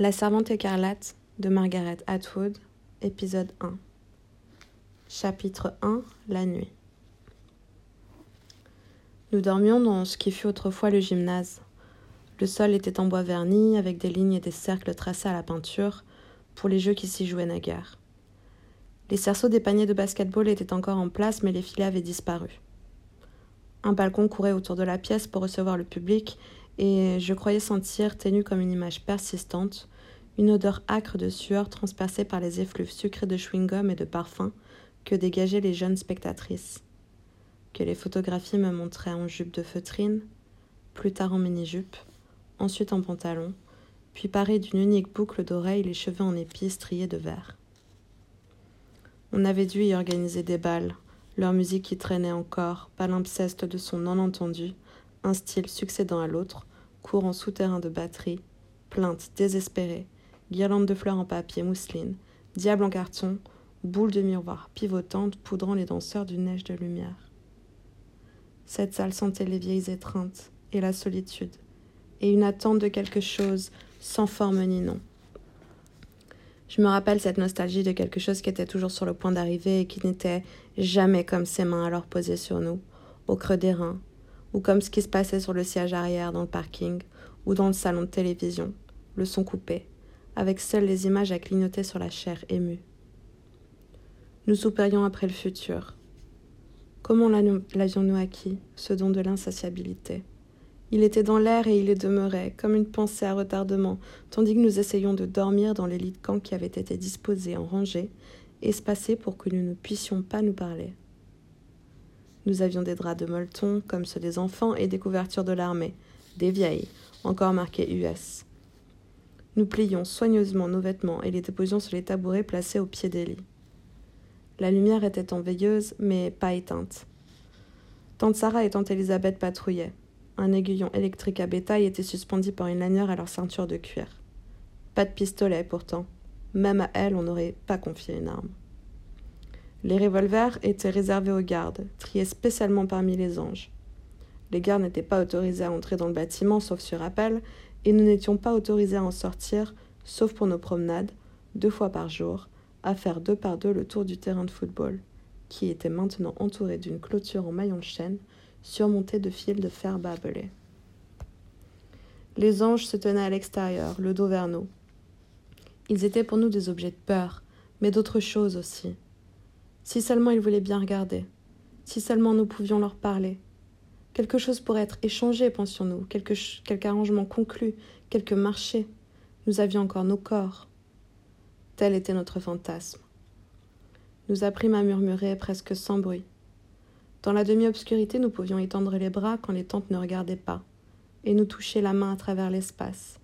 La servante écarlate de Margaret Atwood, épisode 1. Chapitre 1 La nuit. Nous dormions dans ce qui fut autrefois le gymnase. Le sol était en bois verni, avec des lignes et des cercles tracés à la peinture, pour les jeux qui s'y jouaient naguère. Les cerceaux des paniers de basketball étaient encore en place, mais les filets avaient disparu. Un balcon courait autour de la pièce pour recevoir le public, et je croyais sentir, ténue comme une image persistante, une odeur âcre de sueur transpercée par les effluves sucrés de chewing-gum et de parfum que dégageaient les jeunes spectatrices. Que les photographies me montraient en jupe de feutrine, plus tard en mini-jupe, ensuite en pantalon, puis parée d'une unique boucle d'oreilles, les cheveux en épis striés de vert. On avait dû y organiser des balles, leur musique qui traînait encore, palimpseste de son non entendu, un style succédant à l'autre, courant souterrain de batterie, plainte désespérée, guirlande de fleurs en papier mousseline, diable en carton, boule de miroir pivotante poudrant les danseurs d'une neige de lumière. Cette salle sentait les vieilles étreintes et la solitude, et une attente de quelque chose sans forme ni nom. Je me rappelle cette nostalgie de quelque chose qui était toujours sur le point d'arriver et qui n'était jamais comme ses mains alors posées sur nous, au creux des reins, ou comme ce qui se passait sur le siège arrière dans le parking ou dans le salon de télévision, le son coupé, avec seules les images à clignoter sur la chair émue. Nous soupirions après le futur. Comment l'avions-nous acquis, ce don de l'insatiabilité? Il était dans l'air et il y demeurait, comme une pensée à retardement, tandis que nous essayions de dormir dans les lits de camp qui avaient été disposés en rangée, espacés pour que nous ne puissions pas nous parler. Nous avions des draps de molleton, comme ceux des enfants, et des couvertures de l'armée, des vieilles, encore marquées US. Nous pliions soigneusement nos vêtements et les déposions sur les tabourets placés au pied des lits. La lumière était en veilleuse, mais pas éteinte. Tante Sarah et tante Elisabeth patrouillaient. Un aiguillon électrique à bétail était suspendu par une lanière à leur ceinture de cuir. Pas de pistolet, pourtant. Même à elle, on n'aurait pas confié une arme. Les revolvers étaient réservés aux gardes, triés spécialement parmi les anges. Les gardes n'étaient pas autorisés à entrer dans le bâtiment sauf sur appel, et nous n'étions pas autorisés à en sortir, sauf pour nos promenades, deux fois par jour, à faire deux par deux le tour du terrain de football, qui était maintenant entouré d'une clôture en maillon de chêne, surmontée de fils de fer barbelés. Les anges se tenaient à l'extérieur, le dos vers nous. Ils étaient pour nous des objets de peur, mais d'autres choses aussi. Si seulement ils voulaient bien regarder, si seulement nous pouvions leur parler. Quelque chose pourrait être échangé, pensions-nous, quelque, quelque arrangement conclu, quelque marché. Nous avions encore nos corps. Tel était notre fantasme. Nous apprîmes à murmurer presque sans bruit. Dans la demi-obscurité, nous pouvions étendre les bras quand les tantes ne regardaient pas, et nous toucher la main à travers l'espace.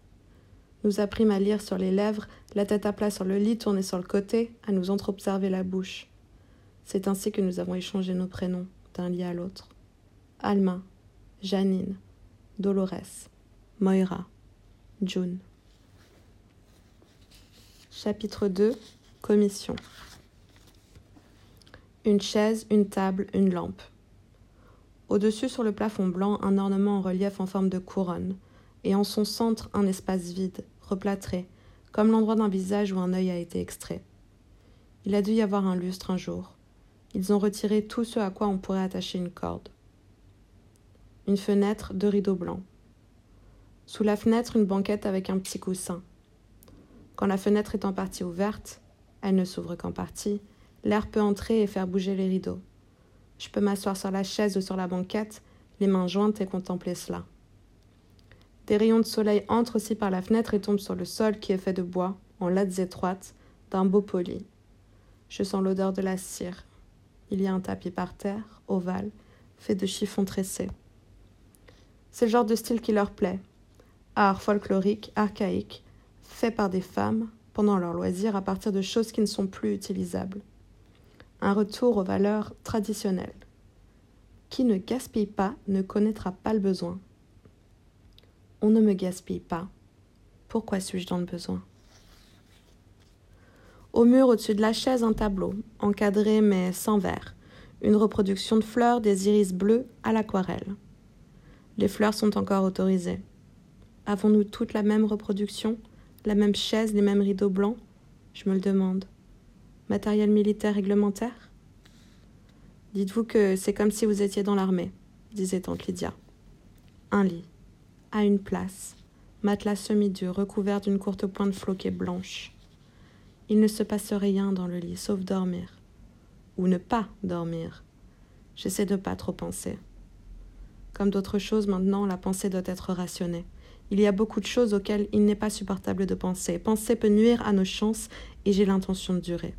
Nous apprîmes à lire sur les lèvres, la tête à plat sur le lit tournée sur le côté, à nous entre-observer la bouche. C'est ainsi que nous avons échangé nos prénoms d'un lit à l'autre. Alma, Janine, Dolores, Moira, June. Chapitre 2 Commission Une chaise, une table, une lampe. Au-dessus, sur le plafond blanc, un ornement en relief en forme de couronne, et en son centre, un espace vide, replâtré, comme l'endroit d'un visage où un œil a été extrait. Il a dû y avoir un lustre un jour. Ils ont retiré tout ce à quoi on pourrait attacher une corde. Une fenêtre, deux rideaux blancs. Sous la fenêtre, une banquette avec un petit coussin. Quand la fenêtre est en partie ouverte, elle ne s'ouvre qu'en partie, l'air peut entrer et faire bouger les rideaux. Je peux m'asseoir sur la chaise ou sur la banquette, les mains jointes et contempler cela. Des rayons de soleil entrent aussi par la fenêtre et tombent sur le sol qui est fait de bois, en lattes étroites, d'un beau poli. Je sens l'odeur de la cire, il y a un tapis par terre, ovale, fait de chiffons tressés. C'est le genre de style qui leur plaît. Art folklorique, archaïque, fait par des femmes, pendant leur loisir, à partir de choses qui ne sont plus utilisables. Un retour aux valeurs traditionnelles. Qui ne gaspille pas ne connaîtra pas le besoin. On ne me gaspille pas. Pourquoi suis-je dans le besoin? Au mur au-dessus de la chaise, un tableau, encadré mais sans verre. Une reproduction de fleurs, des iris bleus à l'aquarelle. Les fleurs sont encore autorisées. Avons-nous toutes la même reproduction? La même chaise, les mêmes rideaux blancs? Je me le demande. Matériel militaire réglementaire? Dites-vous que c'est comme si vous étiez dans l'armée, disait tante Lydia. Un lit, à une place, matelas semi-dur recouvert d'une courte pointe floquée blanche. Il ne se passe rien dans le lit, sauf dormir. Ou ne pas dormir. J'essaie de pas trop penser. Comme d'autres choses maintenant, la pensée doit être rationnée. Il y a beaucoup de choses auxquelles il n'est pas supportable de penser. Penser peut nuire à nos chances et j'ai l'intention de durer.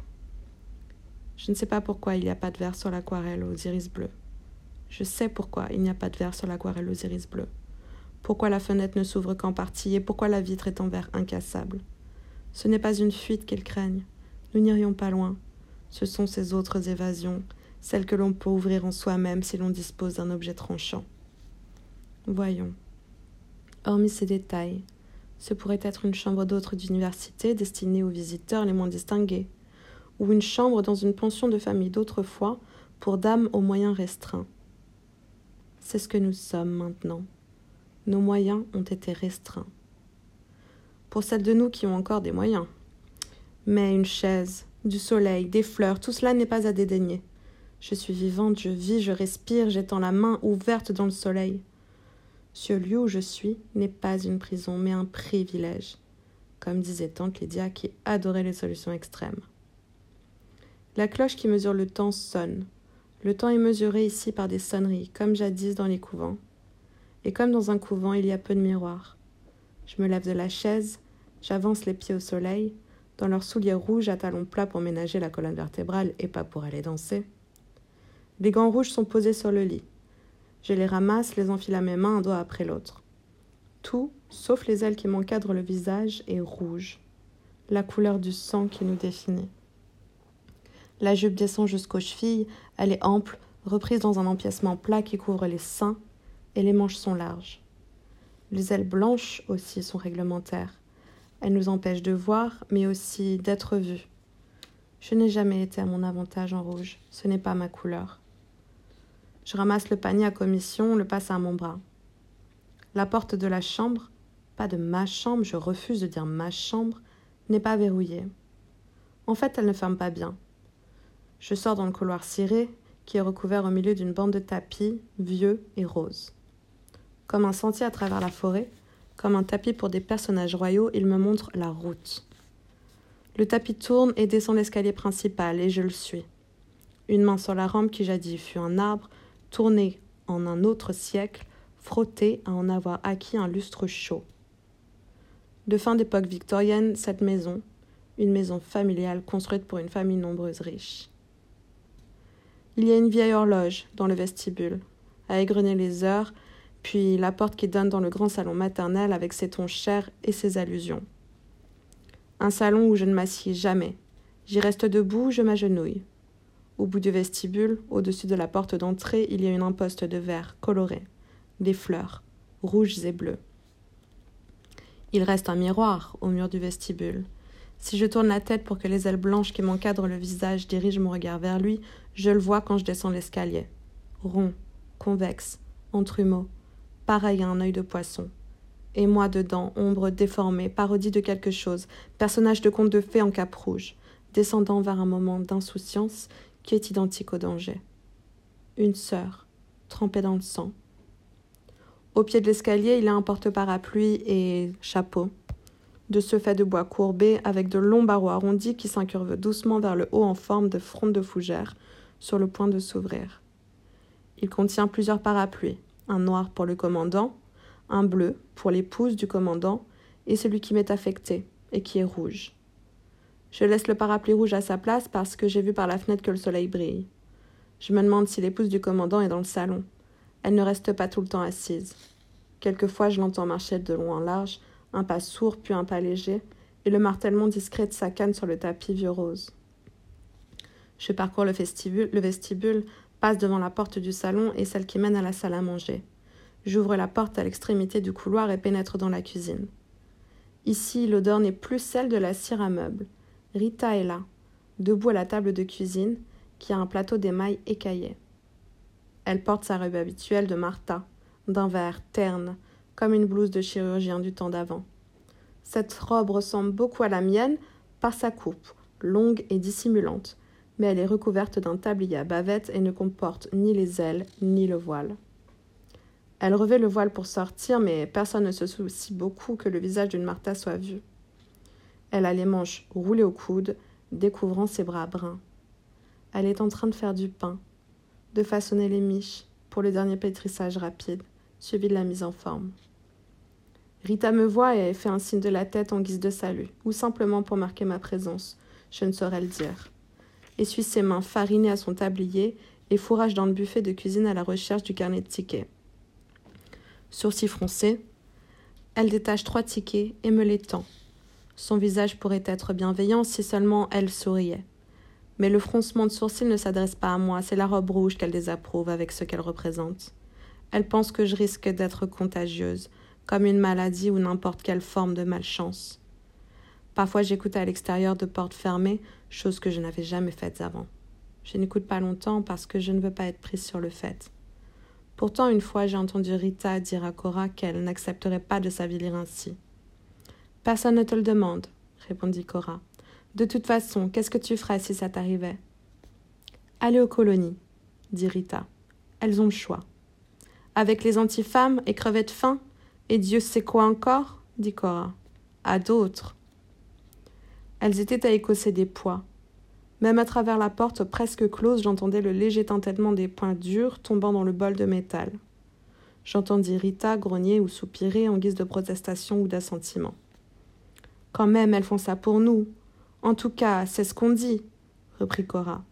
Je ne sais pas pourquoi il n'y a pas de verre sur l'aquarelle aux iris bleus. Je sais pourquoi il n'y a pas de verre sur l'aquarelle aux iris bleus. Pourquoi la fenêtre ne s'ouvre qu'en partie et pourquoi la vitre est en verre incassable. Ce n'est pas une fuite qu'ils craignent. Nous n'irions pas loin. Ce sont ces autres évasions, celles que l'on peut ouvrir en soi-même si l'on dispose d'un objet tranchant. Voyons. Hormis ces détails, ce pourrait être une chambre d'autre d'université destinée aux visiteurs les moins distingués, ou une chambre dans une pension de famille d'autrefois pour dames aux moyens restreints. C'est ce que nous sommes maintenant. Nos moyens ont été restreints. Pour celles de nous qui ont encore des moyens. Mais une chaise, du soleil, des fleurs, tout cela n'est pas à dédaigner. Je suis vivante, je vis, je respire, j'étends la main ouverte dans le soleil. Ce lieu où je suis n'est pas une prison, mais un privilège, comme disait tante Lydia qui adorait les solutions extrêmes. La cloche qui mesure le temps sonne. Le temps est mesuré ici par des sonneries, comme jadis dans les couvents. Et comme dans un couvent, il y a peu de miroirs. Je me lève de la chaise, j'avance les pieds au soleil, dans leurs souliers rouges à talons plats pour ménager la colonne vertébrale et pas pour aller danser. Les gants rouges sont posés sur le lit. Je les ramasse, les enfile à mes mains un doigt après l'autre. Tout, sauf les ailes qui m'encadrent le visage, est rouge, la couleur du sang qui nous définit. La jupe descend jusqu'aux chevilles, elle est ample, reprise dans un empiècement plat qui couvre les seins, et les manches sont larges. Les ailes blanches aussi sont réglementaires. Elles nous empêchent de voir, mais aussi d'être vues. Je n'ai jamais été à mon avantage en rouge, ce n'est pas ma couleur. Je ramasse le panier à commission, le passe à mon bras. La porte de la chambre, pas de ma chambre, je refuse de dire ma chambre, n'est pas verrouillée. En fait, elle ne ferme pas bien. Je sors dans le couloir ciré, qui est recouvert au milieu d'une bande de tapis, vieux et rose. Comme un sentier à travers la forêt, comme un tapis pour des personnages royaux, il me montre la route. Le tapis tourne et descend l'escalier principal, et je le suis. Une main sur la rampe qui jadis fut un arbre, tourné en un autre siècle, frotté à en avoir acquis un lustre chaud. De fin d'époque victorienne, cette maison, une maison familiale construite pour une famille nombreuse riche. Il y a une vieille horloge dans le vestibule, à égrener les heures, puis la porte qui donne dans le grand salon maternel avec ses tons chers et ses allusions. Un salon où je ne m'assieds jamais. J'y reste debout, je m'agenouille. Au bout du vestibule, au-dessus de la porte d'entrée, il y a une imposte de verre coloré, des fleurs, rouges et bleues. Il reste un miroir au mur du vestibule. Si je tourne la tête pour que les ailes blanches qui m'encadrent le visage dirigent mon regard vers lui, je le vois quand je descends l'escalier. Rond, convexe, entrumeau, pareil à un œil de poisson. Et moi dedans, ombre déformée, parodie de quelque chose, personnage de conte de fées en cap rouge, descendant vers un moment d'insouciance qui est identique au danger. Une sœur, trempée dans le sang. Au pied de l'escalier, il a un porte-parapluie et chapeau. De ce fait de bois courbé, avec de longs barreaux arrondis qui s'incurvent doucement vers le haut en forme de fronde de fougère, sur le point de s'ouvrir. Il contient plusieurs parapluies, un noir pour le commandant, un bleu pour l'épouse du commandant, et celui qui m'est affecté, et qui est rouge. Je laisse le parapluie rouge à sa place parce que j'ai vu par la fenêtre que le soleil brille. Je me demande si l'épouse du commandant est dans le salon. Elle ne reste pas tout le temps assise. Quelquefois, je l'entends marcher de long en large, un pas sourd puis un pas léger, et le martèlement discret de sa canne sur le tapis vieux rose. Je parcours le vestibule, le vestibule, passe devant la porte du salon et celle qui mène à la salle à manger. J'ouvre la porte à l'extrémité du couloir et pénètre dans la cuisine. Ici, l'odeur n'est plus celle de la cire à meubles. Rita est là, debout à la table de cuisine, qui a un plateau d'émail écaillé. Elle porte sa robe habituelle de Martha, d'un vert terne, comme une blouse de chirurgien du temps d'avant. Cette robe ressemble beaucoup à la mienne par sa coupe, longue et dissimulante, mais elle est recouverte d'un tablier à bavette et ne comporte ni les ailes ni le voile. Elle revêt le voile pour sortir, mais personne ne se soucie beaucoup que le visage d'une Martha soit vu. Elle a les manches roulées au coude, découvrant ses bras bruns. Elle est en train de faire du pain, de façonner les miches pour le dernier pétrissage rapide, suivi de la mise en forme. Rita me voit et fait un signe de la tête en guise de salut, ou simplement pour marquer ma présence, je ne saurais le dire. Essuie ses mains farinées à son tablier et fourrage dans le buffet de cuisine à la recherche du carnet de tickets. Sourcils froncés, elle détache trois tickets et me les tend. Son visage pourrait être bienveillant si seulement elle souriait. Mais le froncement de sourcils ne s'adresse pas à moi, c'est la robe rouge qu'elle désapprouve avec ce qu'elle représente. Elle pense que je risque d'être contagieuse, comme une maladie ou n'importe quelle forme de malchance. Parfois j'écoute à l'extérieur de portes fermées, chose que je n'avais jamais faite avant. Je n'écoute pas longtemps parce que je ne veux pas être prise sur le fait. Pourtant, une fois, j'ai entendu Rita dire à Cora qu'elle n'accepterait pas de s'avilir ainsi. Personne ne te le demande, répondit Cora. De toute façon, qu'est-ce que tu ferais si ça t'arrivait? Aller aux colonies, dit Rita. Elles ont le choix. Avec les antifemmes et crever de faim Et Dieu sait quoi encore? dit Cora. À d'autres. Elles étaient à écosser des poids. Même à travers la porte presque close, j'entendais le léger tintement des poings durs tombant dans le bol de métal. J'entendis Rita grogner ou soupirer en guise de protestation ou d'assentiment. Quand même, elles font ça pour nous. En tout cas, c'est ce qu'on dit, reprit Cora.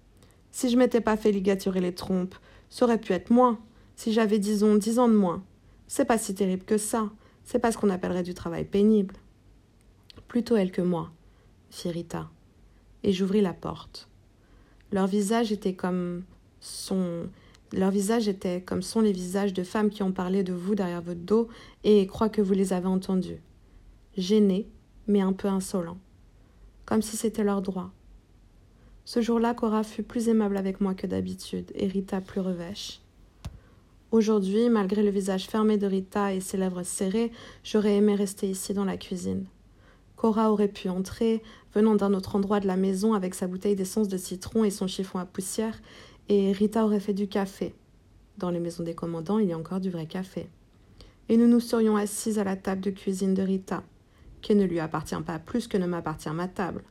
Si je m'étais pas fait ligaturer les trompes, ça aurait pu être moins. Si j'avais, disons, dix ans de moins. C'est pas si terrible que ça. C'est pas ce qu'on appellerait du travail pénible. Plutôt elle que moi, fit Rita et j'ouvris la porte. Leur visage était comme sont les visages de femmes qui ont parlé de vous derrière votre dos et croient que vous les avez entendus. Gênés, mais un peu insolents. Comme si c'était leur droit. Ce jour-là, Cora fut plus aimable avec moi que d'habitude, et Rita plus revêche. Aujourd'hui, malgré le visage fermé de Rita et ses lèvres serrées, j'aurais aimé rester ici dans la cuisine. Cora aurait pu entrer, venant d'un autre endroit de la maison avec sa bouteille d'essence de citron et son chiffon à poussière, et Rita aurait fait du café. Dans les maisons des commandants, il y a encore du vrai café. Et nous nous serions assises à la table de cuisine de Rita, qui ne lui appartient pas plus que ne m'appartient ma table.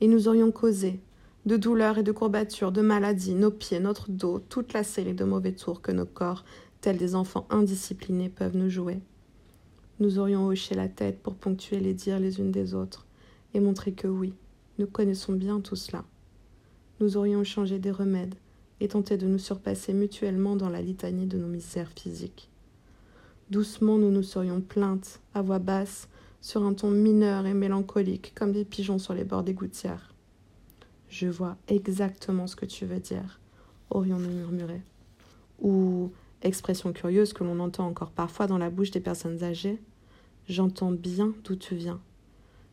Et nous aurions causé, de douleurs et de courbatures, de maladies, nos pieds, notre dos, toute la série de mauvais tours que nos corps, tels des enfants indisciplinés, peuvent nous jouer. Nous aurions hoché la tête pour ponctuer les dires les unes des autres, et montrer que oui, nous connaissons bien tout cela. Nous aurions changé des remèdes et tenté de nous surpasser mutuellement dans la litanie de nos misères physiques. Doucement nous nous serions plaintes, à voix basse, sur un ton mineur et mélancolique, comme des pigeons sur les bords des gouttières. Je vois exactement ce que tu veux dire, aurions-nous murmuré. Ou, expression curieuse que l'on entend encore parfois dans la bouche des personnes âgées, j'entends bien d'où tu viens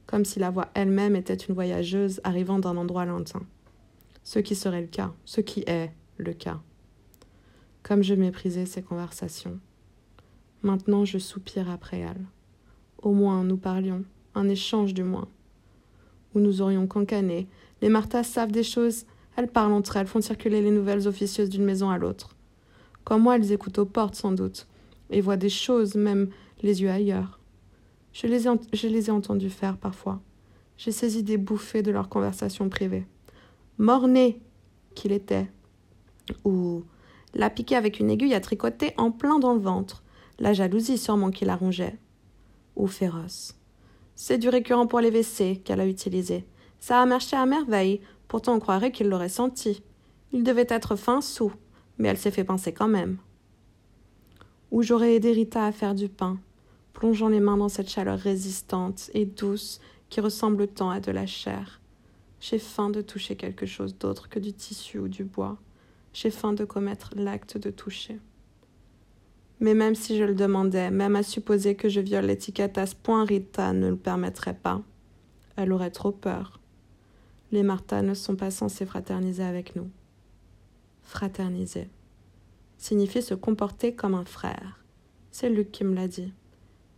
comme si la voix elle-même était une voyageuse arrivant d'un endroit lointain. Ce qui serait le cas, ce qui est le cas. Comme je méprisais ces conversations. Maintenant je soupire après elles. Au moins nous parlions, un échange du moins. Où nous aurions cancané. Les Marthas savent des choses, elles parlent entre elles, font circuler les nouvelles officieuses d'une maison à l'autre. Comme moi, elles écoutent aux portes sans doute, et voient des choses, même les yeux ailleurs. Je les, ai, je entendus faire parfois. J'ai saisi des bouffées de leurs conversations privées. Morné qu'il était. Ou l'a piqué avec une aiguille à tricoter en plein dans le ventre. La jalousie sûrement qui la rongeait. Ou féroce. C'est du récurrent pour les WC qu'elle a utilisé. Ça a marché à merveille, pourtant on croirait qu'il l'aurait senti. Il devait être fin sous, mais elle s'est fait pincer quand même. Ou j'aurais aidé Rita à faire du pain, plongeant les mains dans cette chaleur résistante et douce qui ressemble tant à de la chair. J'ai faim de toucher quelque chose d'autre que du tissu ou du bois. J'ai faim de commettre l'acte de toucher. Mais même si je le demandais, même à supposer que je viole l'étiquette à ce point, Rita ne le permettrait pas. Elle aurait trop peur. Les Martha ne sont pas censés fraterniser avec nous. Fraterniser signifie se comporter comme un frère. C'est Luc qui me l'a dit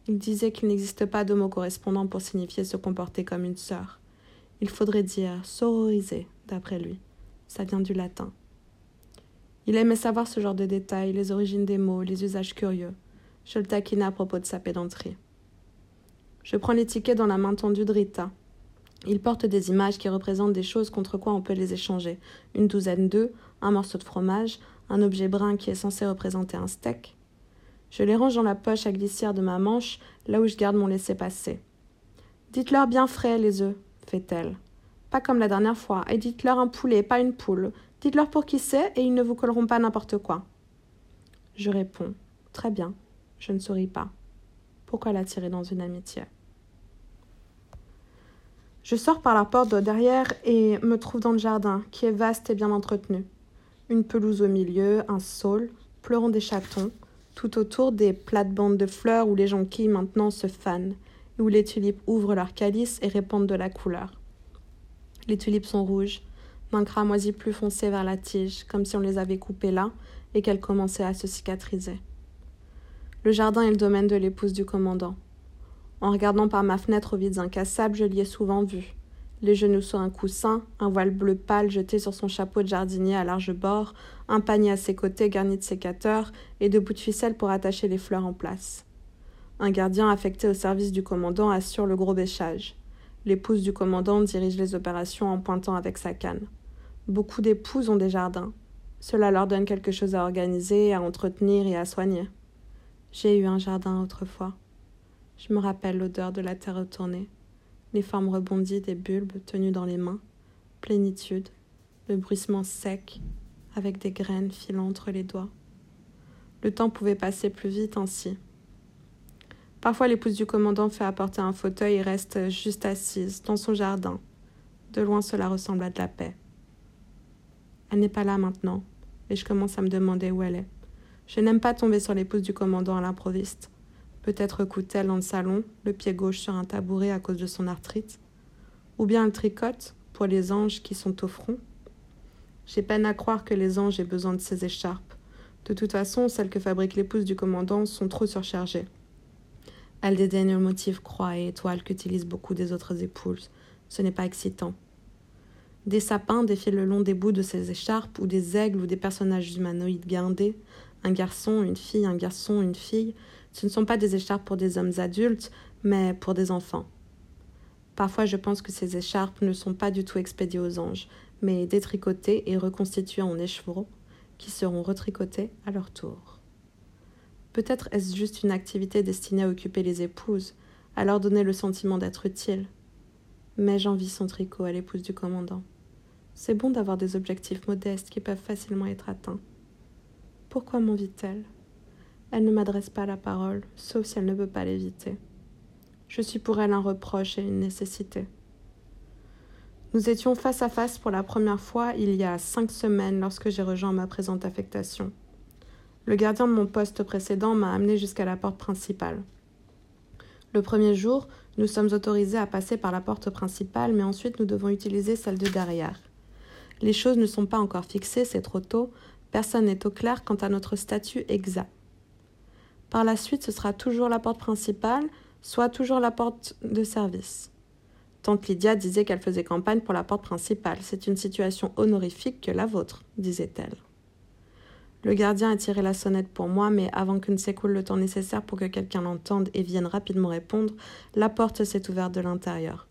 Il disait qu'il n'existe pas de mot correspondant pour signifier se comporter comme une sœur. Il faudrait dire sororiser, d'après lui. Ça vient du latin. Il aimait savoir ce genre de détails, les origines des mots, les usages curieux. Je le taquinais à propos de sa pédanterie. Je prends les tickets dans la main tendue de Rita. Il porte des images qui représentent des choses contre quoi on peut les échanger. Une douzaine d'œufs, un morceau de fromage, un objet brun qui est censé représenter un steak. Je les range dans la poche à glissière de ma manche, là où je garde mon laissez-passer. Dites-leur bien frais, les œufs, fait-elle. Pas comme la dernière fois, et dites-leur un poulet, pas une poule. Dites-leur pour qui c'est, et ils ne vous colleront pas n'importe quoi. Je réponds. Très bien. Je ne souris pas. Pourquoi l'attirer dans une amitié? Je sors par la porte de derrière et me trouve dans le jardin, qui est vaste et bien entretenu. Une pelouse au milieu, un saule, pleurant des chatons, tout autour des plates-bandes de fleurs où les jonquilles maintenant se fanent, et où les tulipes ouvrent leurs calices et répandent de la couleur. Les tulipes sont rouges, d'un cramoisi plus foncé vers la tige, comme si on les avait coupées là et qu'elles commençaient à se cicatriser. Le jardin est le domaine de l'épouse du commandant. En regardant par ma fenêtre aux vides incassables, je l'y ai souvent vu. Les genoux sur un coussin, un voile bleu pâle jeté sur son chapeau de jardinier à large bord, un panier à ses côtés garni de sécateurs et de bouts de ficelle pour attacher les fleurs en place. Un gardien affecté au service du commandant assure le gros bêchage. L'épouse du commandant dirige les opérations en pointant avec sa canne. Beaucoup d'épouses ont des jardins. Cela leur donne quelque chose à organiser, à entretenir et à soigner. J'ai eu un jardin autrefois. Je me rappelle l'odeur de la terre retournée, les formes rebondies des bulbes tenus dans les mains, plénitude, le bruissement sec, avec des graines filant entre les doigts. Le temps pouvait passer plus vite ainsi. Parfois, l'épouse du commandant fait apporter un fauteuil et reste juste assise, dans son jardin. De loin, cela ressemble à de la paix. Elle n'est pas là maintenant, et je commence à me demander où elle est. Je n'aime pas tomber sur l'épouse du commandant à l'improviste. Peut-être coûte-t-elle dans le salon, le pied gauche sur un tabouret à cause de son arthrite. Ou bien elle tricote pour les anges qui sont au front. J'ai peine à croire que les anges aient besoin de ces écharpes. De toute façon, celles que fabrique l'épouse du commandant sont trop surchargées. Elle dédaigne le motif croix et étoile qu'utilisent beaucoup des autres épouses. Ce n'est pas excitant. Des sapins défilent le long des bouts de ces écharpes, ou des aigles ou des personnages humanoïdes guindés, un garçon, une fille, un garçon, une fille, ce ne sont pas des écharpes pour des hommes adultes, mais pour des enfants. Parfois je pense que ces écharpes ne sont pas du tout expédiées aux anges, mais détricotées et reconstituées en écheveaux, qui seront retricotées à leur tour. Peut-être est-ce juste une activité destinée à occuper les épouses, à leur donner le sentiment d'être utile. Mais j'envie son tricot à l'épouse du commandant. C'est bon d'avoir des objectifs modestes qui peuvent facilement être atteints. Pourquoi m'envie-t-elle? Elle ne m'adresse pas la parole, sauf si elle ne veut pas l'éviter. Je suis pour elle un reproche et une nécessité. Nous étions face à face pour la première fois il y a cinq semaines lorsque j'ai rejoint ma présente affectation. Le gardien de mon poste précédent m'a amené jusqu'à la porte principale. Le premier jour, nous sommes autorisés à passer par la porte principale, mais ensuite nous devons utiliser celle de derrière. Les choses ne sont pas encore fixées, c'est trop tôt, Personne n'est au clair quant à notre statut exact. Par la suite, ce sera toujours la porte principale, soit toujours la porte de service. Tante Lydia disait qu'elle faisait campagne pour la porte principale. C'est une situation honorifique que la vôtre, disait-elle. Le gardien a tiré la sonnette pour moi, mais avant que ne s'écoule le temps nécessaire pour que quelqu'un l'entende et vienne rapidement répondre, la porte s'est ouverte de l'intérieur.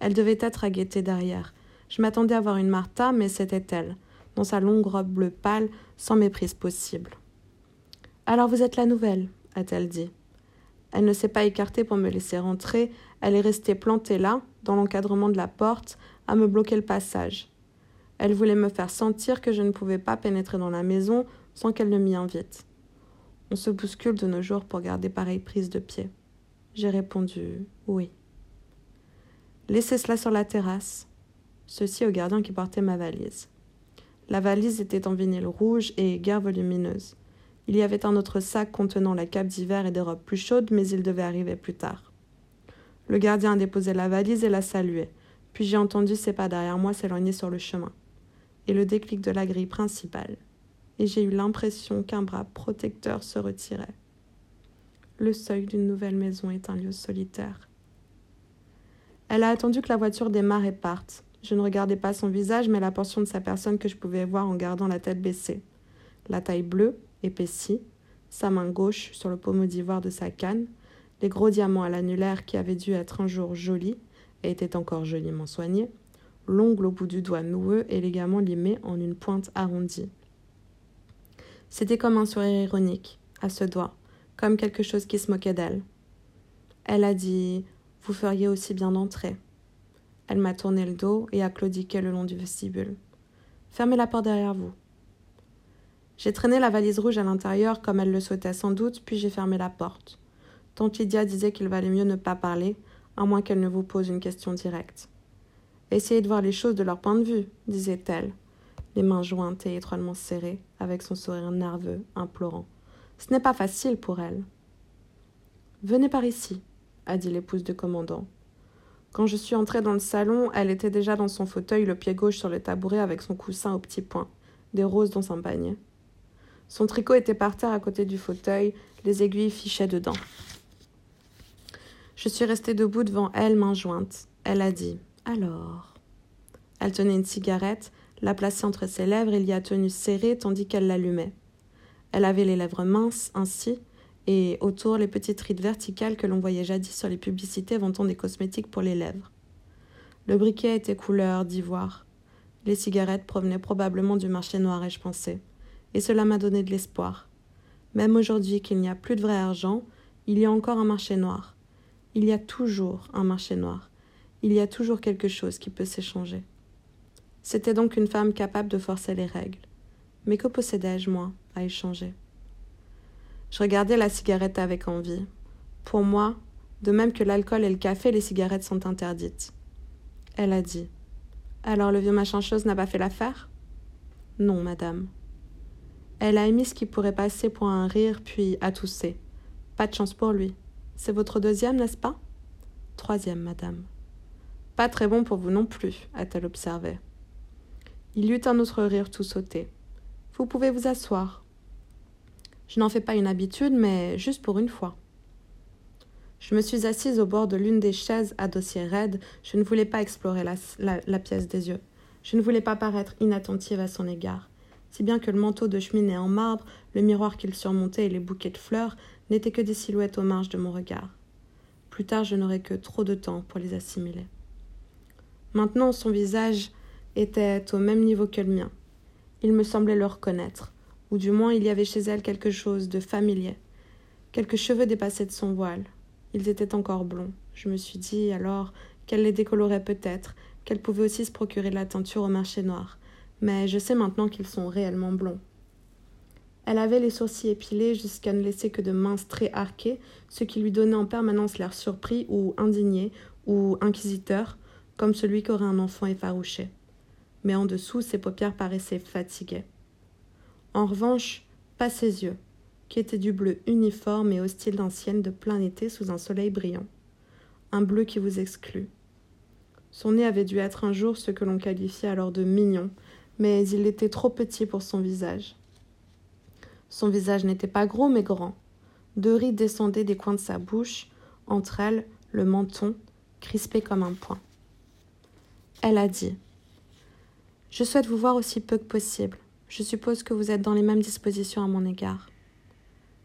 Elle devait être à guetter derrière. Je m'attendais à voir une Martha, mais c'était elle dans sa longue robe bleue pâle, sans méprise possible. Alors vous êtes la nouvelle, a-t-elle dit. Elle ne s'est pas écartée pour me laisser rentrer, elle est restée plantée là, dans l'encadrement de la porte, à me bloquer le passage. Elle voulait me faire sentir que je ne pouvais pas pénétrer dans la maison sans qu'elle ne m'y invite. On se bouscule de nos jours pour garder pareille prise de pied. J'ai répondu oui. Laissez cela sur la terrasse. Ceci au gardien qui portait ma valise. La valise était en vinyle rouge et guère volumineuse. Il y avait un autre sac contenant la cape d'hiver et des robes plus chaudes, mais il devait arriver plus tard. Le gardien a déposé la valise et la salué, puis j'ai entendu ses pas derrière moi s'éloigner sur le chemin, et le déclic de la grille principale, et j'ai eu l'impression qu'un bras protecteur se retirait. le seuil d'une nouvelle maison est un lieu solitaire. Elle a attendu que la voiture démarre et parte. Je ne regardais pas son visage, mais la portion de sa personne que je pouvais voir en gardant la tête baissée. La taille bleue, épaissie, sa main gauche sur le pommeau d'ivoire de sa canne, les gros diamants à l'annulaire qui avaient dû être un jour jolis et étaient encore joliment soignés, l'ongle au bout du doigt noueux élégamment limé en une pointe arrondie. C'était comme un sourire ironique, à ce doigt, comme quelque chose qui se moquait d'elle. Elle a dit Vous feriez aussi bien d'entrer. Elle m'a tourné le dos et a claudiqué le long du vestibule. Fermez la porte derrière vous. J'ai traîné la valise rouge à l'intérieur comme elle le souhaitait sans doute, puis j'ai fermé la porte. Tante Lydia disait qu'il valait mieux ne pas parler, à moins qu'elle ne vous pose une question directe. Essayez de voir les choses de leur point de vue, disait-elle, les mains jointes et étroitement serrées, avec son sourire nerveux, implorant. Ce n'est pas facile pour elle. Venez par ici, a dit l'épouse du commandant. Quand je suis entrée dans le salon, elle était déjà dans son fauteuil, le pied gauche sur le tabouret avec son coussin au petit point, des roses dans son panier. Son tricot était par terre à côté du fauteuil, les aiguilles fichaient dedans. Je suis restée debout devant elle, main jointe. Elle a dit Alors? Elle tenait une cigarette, la plaçait entre ses lèvres et l'y a tenue serrée tandis qu'elle l'allumait. Elle avait les lèvres minces, ainsi, et autour les petites rides verticales que l'on voyait jadis sur les publicités vantant des cosmétiques pour les lèvres. Le briquet était couleur d'ivoire. Les cigarettes provenaient probablement du marché noir, ai-je pensé, et cela m'a donné de l'espoir. Même aujourd'hui qu'il n'y a plus de vrai argent, il y a encore un marché noir. Il y a toujours un marché noir. Il y a toujours quelque chose qui peut s'échanger. C'était donc une femme capable de forcer les règles. Mais que possédais-je, moi, à échanger? Je regardais la cigarette avec envie. Pour moi, de même que l'alcool et le café, les cigarettes sont interdites. Elle a dit Alors le vieux machin chose n'a pas fait l'affaire? Non, madame. Elle a émis ce qui pourrait passer pour un rire, puis a toussé. Pas de chance pour lui. C'est votre deuxième, n'est-ce pas? Troisième, madame. Pas très bon pour vous non plus, a-t-elle observé. Il eut un autre rire tout sauté. Vous pouvez vous asseoir. Je n'en fais pas une habitude, mais juste pour une fois. Je me suis assise au bord de l'une des chaises à dossier raide. Je ne voulais pas explorer la, la, pièce des yeux. Je ne voulais pas paraître inattentive à son égard. Si bien que le manteau de cheminée en marbre, le miroir qu'il surmontait et les bouquets de fleurs n'étaient que des silhouettes aux marges de mon regard. Plus tard, je n'aurais que trop de temps pour les assimiler. Maintenant, son visage était au même niveau que le mien. Il me semblait le reconnaître, ou du moins il y avait chez elle quelque chose de familier. Quelques cheveux dépassaient de son voile. Ils étaient encore blonds. Je me suis dit alors qu'elle les décolorait peut-être, qu'elle pouvait aussi se procurer de la teinture au marché noir. Mais je sais maintenant qu'ils sont réellement blonds. Elle avait les sourcils épilés jusqu'à ne laisser que de minces traits arqués, ce qui lui donnait en permanence l'air surpris ou indigné ou inquisiteur, comme celui qu'aurait un enfant effarouché mais en dessous ses paupières paraissaient fatiguées. En revanche, pas ses yeux, qui étaient du bleu uniforme et hostile d'ancienne de plein été sous un soleil brillant. Un bleu qui vous exclut. Son nez avait dû être un jour ce que l'on qualifiait alors de mignon, mais il était trop petit pour son visage. Son visage n'était pas gros mais grand. Deux rides descendaient des coins de sa bouche, entre elles le menton, crispé comme un poing. Elle a dit je souhaite vous voir aussi peu que possible. Je suppose que vous êtes dans les mêmes dispositions à mon égard.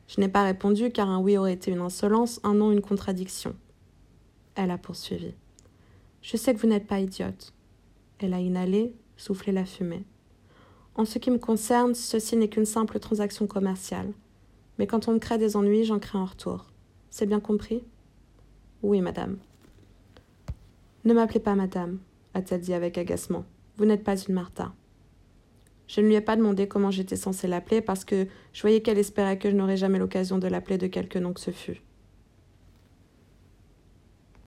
Je n'ai pas répondu car un oui aurait été une insolence, un non une contradiction. Elle a poursuivi. Je sais que vous n'êtes pas idiote. Elle a inhalé, soufflé la fumée. En ce qui me concerne, ceci n'est qu'une simple transaction commerciale. Mais quand on me crée des ennuis, j'en crée en retour. C'est bien compris? Oui, madame. Ne m'appelez pas madame, a-t-elle dit avec agacement. Vous n'êtes pas une Martha. Je ne lui ai pas demandé comment j'étais censée l'appeler parce que je voyais qu'elle espérait que je n'aurais jamais l'occasion de l'appeler de quelque nom que ce fût.